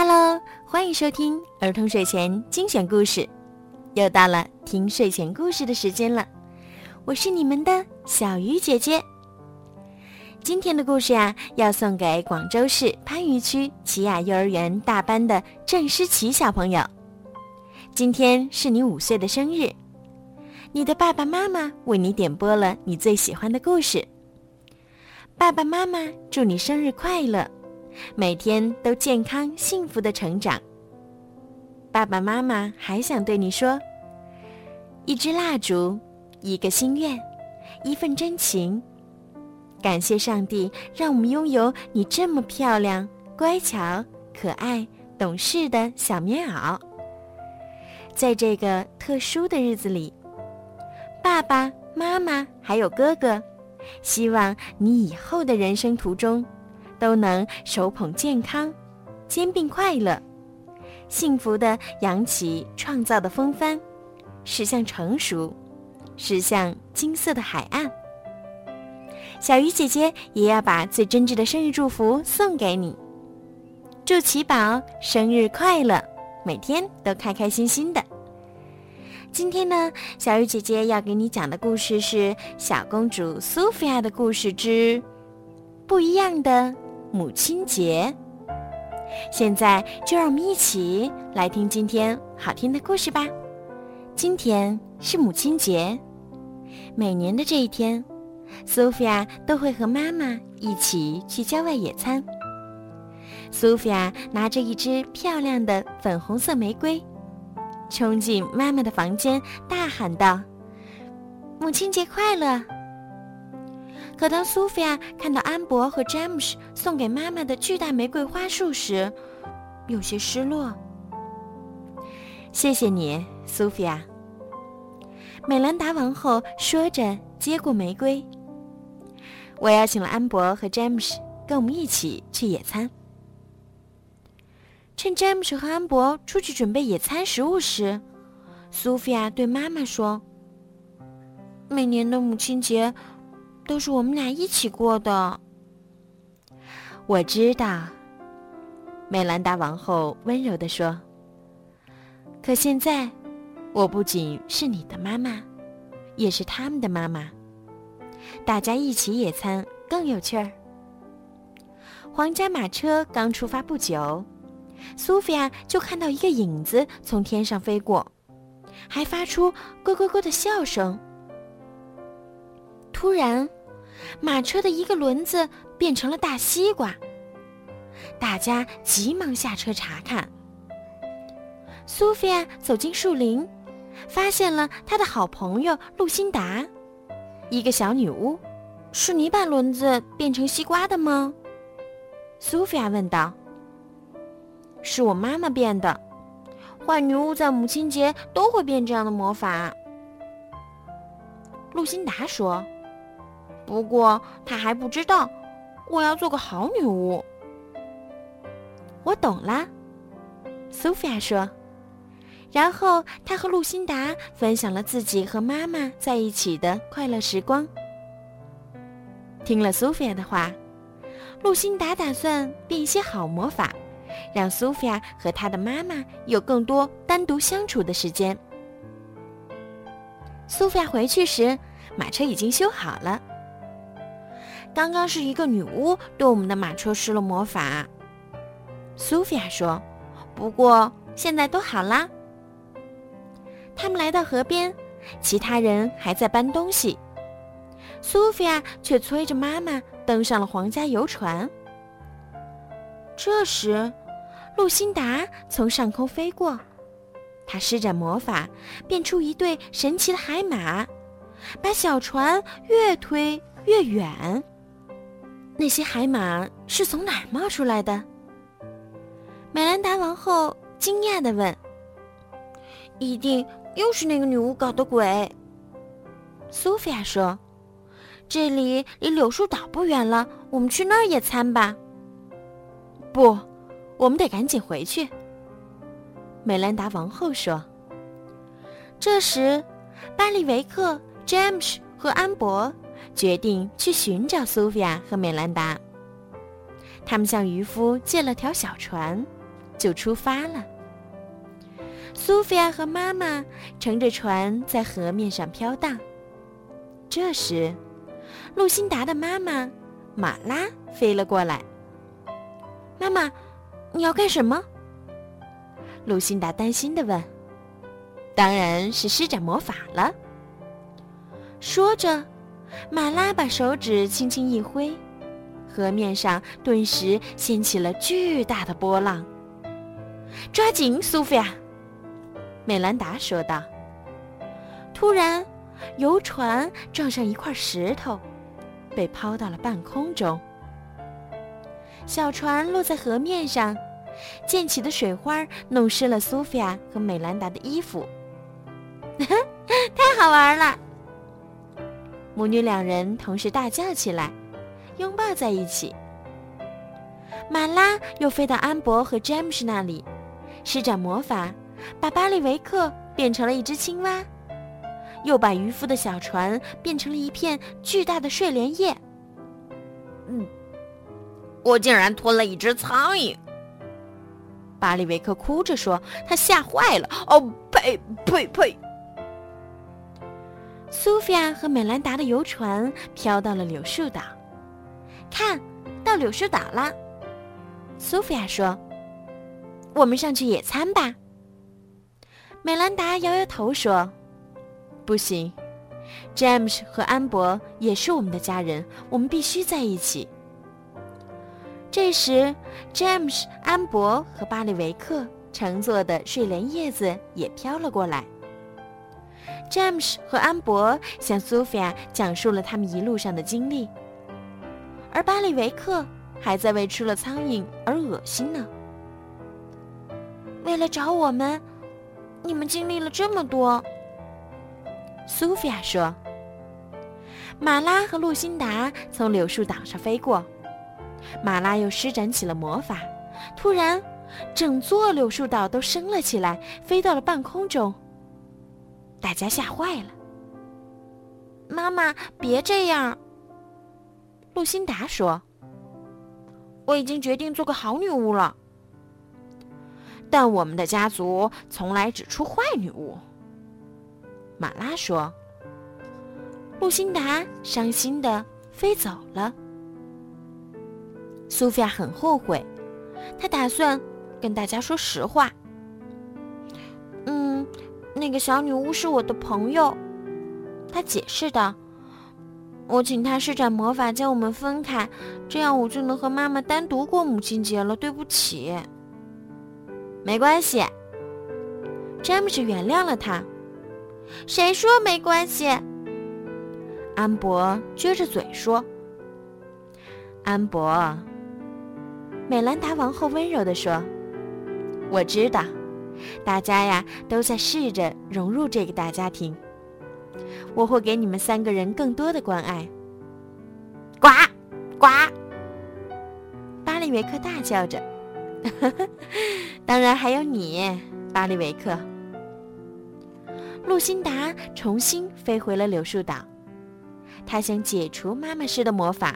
Hello，欢迎收听儿童睡前精选故事，又到了听睡前故事的时间了。我是你们的小鱼姐姐。今天的故事呀，要送给广州市番禺区奇雅幼儿园大班的郑诗琪小朋友。今天是你五岁的生日，你的爸爸妈妈为你点播了你最喜欢的故事。爸爸妈妈祝你生日快乐！每天都健康幸福的成长。爸爸妈妈还想对你说：一支蜡烛，一个心愿，一份真情。感谢上帝，让我们拥有你这么漂亮、乖巧、可爱、懂事的小棉袄。在这个特殊的日子里，爸爸妈妈还有哥哥，希望你以后的人生途中。都能手捧健康，肩并快乐，幸福的扬起创造的风帆，驶向成熟，驶向金色的海岸。小鱼姐姐也要把最真挚的生日祝福送给你，祝奇宝生日快乐，每天都开开心心的。今天呢，小鱼姐姐要给你讲的故事是《小公主苏菲亚的故事之不一样的》。母亲节，现在就让我们一起来听今天好听的故事吧。今天是母亲节，每年的这一天，苏菲亚都会和妈妈一起去郊外野餐。苏菲亚拿着一支漂亮的粉红色玫瑰，冲进妈妈的房间，大喊道：“母亲节快乐！”可当苏菲亚看到安博和詹姆斯送给妈妈的巨大玫瑰花束时，有些失落。谢谢你，苏菲亚。美兰达王后说着，接过玫瑰。我邀请了安博和詹姆斯跟我们一起去野餐。趁詹姆斯和安博出去准备野餐食物时，苏菲亚对妈妈说：“每年的母亲节。”都是我们俩一起过的。我知道，美兰达王后温柔地说。可现在，我不仅是你的妈妈，也是他们的妈妈。大家一起野餐更有趣儿。皇家马车刚出发不久，苏菲亚就看到一个影子从天上飞过，还发出咯咯咯的笑声。突然。马车的一个轮子变成了大西瓜，大家急忙下车查看。苏菲亚走进树林，发现了她的好朋友露辛达，一个小女巫。是你把轮子变成西瓜的吗？苏菲亚问道。是我妈妈变的，坏女巫在母亲节都会变这样的魔法。露辛达说。不过他还不知道，我要做个好女巫。我懂了，苏菲亚说。然后她和露辛达分享了自己和妈妈在一起的快乐时光。听了苏菲亚的话，露辛达打算变一些好魔法，让苏菲亚和她的妈妈有更多单独相处的时间。苏菲亚回去时，马车已经修好了。刚刚是一个女巫对我们的马车施了魔法，苏菲亚说。不过现在都好啦。他们来到河边，其他人还在搬东西，苏菲亚却催着妈妈登上了皇家游船。这时，露辛达从上空飞过，她施展魔法，变出一对神奇的海马，把小船越推越远。那些海马是从哪儿冒出来的？美兰达王后惊讶地问。“一定又是那个女巫搞的鬼。”苏菲亚说。“这里离柳树岛不远了，我们去那儿野餐吧。”“不，我们得赶紧回去。”美兰达王后说。这时，巴利维克、詹姆斯和安博。决定去寻找苏菲亚和美兰达。他们向渔夫借了条小船，就出发了。苏菲亚和妈妈乘着船在河面上飘荡。这时，露辛达的妈妈马拉飞了过来。“妈妈，你要干什么？”露辛达担心的问。“当然是施展魔法了。”说着，马拉把手指轻轻一挥，河面上顿时掀起了巨大的波浪。“抓紧，苏菲亚！”美兰达说道。突然，游船撞上一块石头，被抛到了半空中。小船落在河面上，溅起的水花弄湿了苏菲亚和美兰达的衣服。太好玩了！母女两人同时大叫起来，拥抱在一起。马拉又飞到安博和詹姆斯那里，施展魔法，把巴里维克变成了一只青蛙。又把渔夫的小船变成了一片巨大的睡莲叶。嗯，我竟然吞了一只苍蝇！巴里维克哭着说：“他吓坏了。”哦，呸呸呸！苏菲亚和美兰达的游船飘到了柳树岛，看到柳树岛了。苏菲亚说：“我们上去野餐吧。”美兰达摇摇头说。不行，詹姆斯和安博也是我们的家人，我们必须在一起。这时，詹姆斯、安博和巴里维克乘坐的睡莲叶子也飘了过来。詹姆斯和安博向苏菲亚讲述了他们一路上的经历，而巴里维克还在为吃了苍蝇而恶心呢。为了找我们，你们经历了这么多。苏菲亚说：“马拉和露辛达从柳树岛上飞过，马拉又施展起了魔法，突然，整座柳树岛都升了起来，飞到了半空中。大家吓坏了。妈妈，别这样。”露辛达说：“我已经决定做个好女巫了，但我们的家族从来只出坏女巫。”马拉说：“露辛达伤心的飞走了。”苏菲亚很后悔，她打算跟大家说实话。那个小女巫是我的朋友，她解释道：“我请她施展魔法将我们分开，这样我就能和妈妈单独过母亲节了。”对不起，没关系。詹姆斯原谅了他。谁说没关系？安博撅着嘴说：“安博。”美兰达王后温柔地说：“我知道，大家呀都在试着融入这个大家庭。我会给你们三个人更多的关爱。”呱呱！巴里维克大叫着：“ 当然还有你，巴里维克。”露辛达重新飞回了柳树岛，他想解除妈妈施的魔法，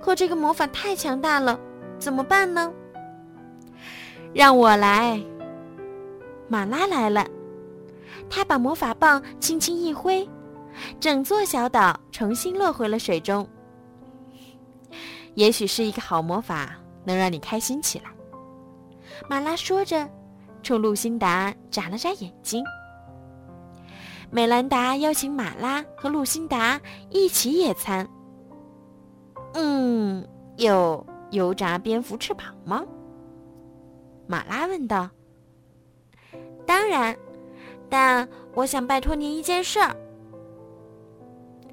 可这个魔法太强大了，怎么办呢？让我来。马拉来了，他把魔法棒轻轻一挥，整座小岛重新落回了水中。也许是一个好魔法，能让你开心起来。马拉说着，冲露辛达眨了眨眼睛。美兰达邀请马拉和露辛达一起野餐。嗯，有油炸蝙蝠翅膀吗？马拉问道。当然，但我想拜托您一件事儿。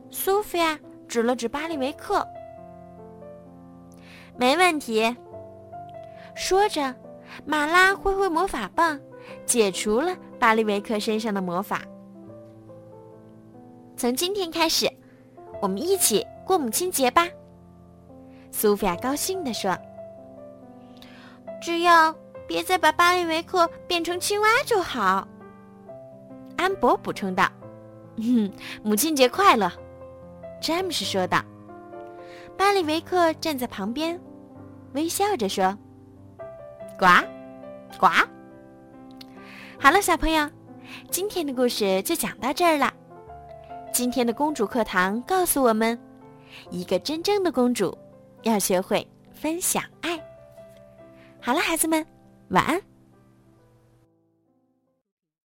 苏菲亚指了指巴利维克。没问题。说着，马拉挥挥魔法棒，解除了巴利维克身上的魔法。从今天开始，我们一起过母亲节吧。”苏菲亚高兴地说。“只要别再把巴里维克变成青蛙就好。”安博补充道。“嗯，母亲节快乐！”詹姆斯说道。巴里维克站在旁边，微笑着说：“呱。”呱。好了，小朋友，今天的故事就讲到这儿了。今天的公主课堂告诉我们，一个真正的公主要学会分享爱。好了，孩子们，晚安。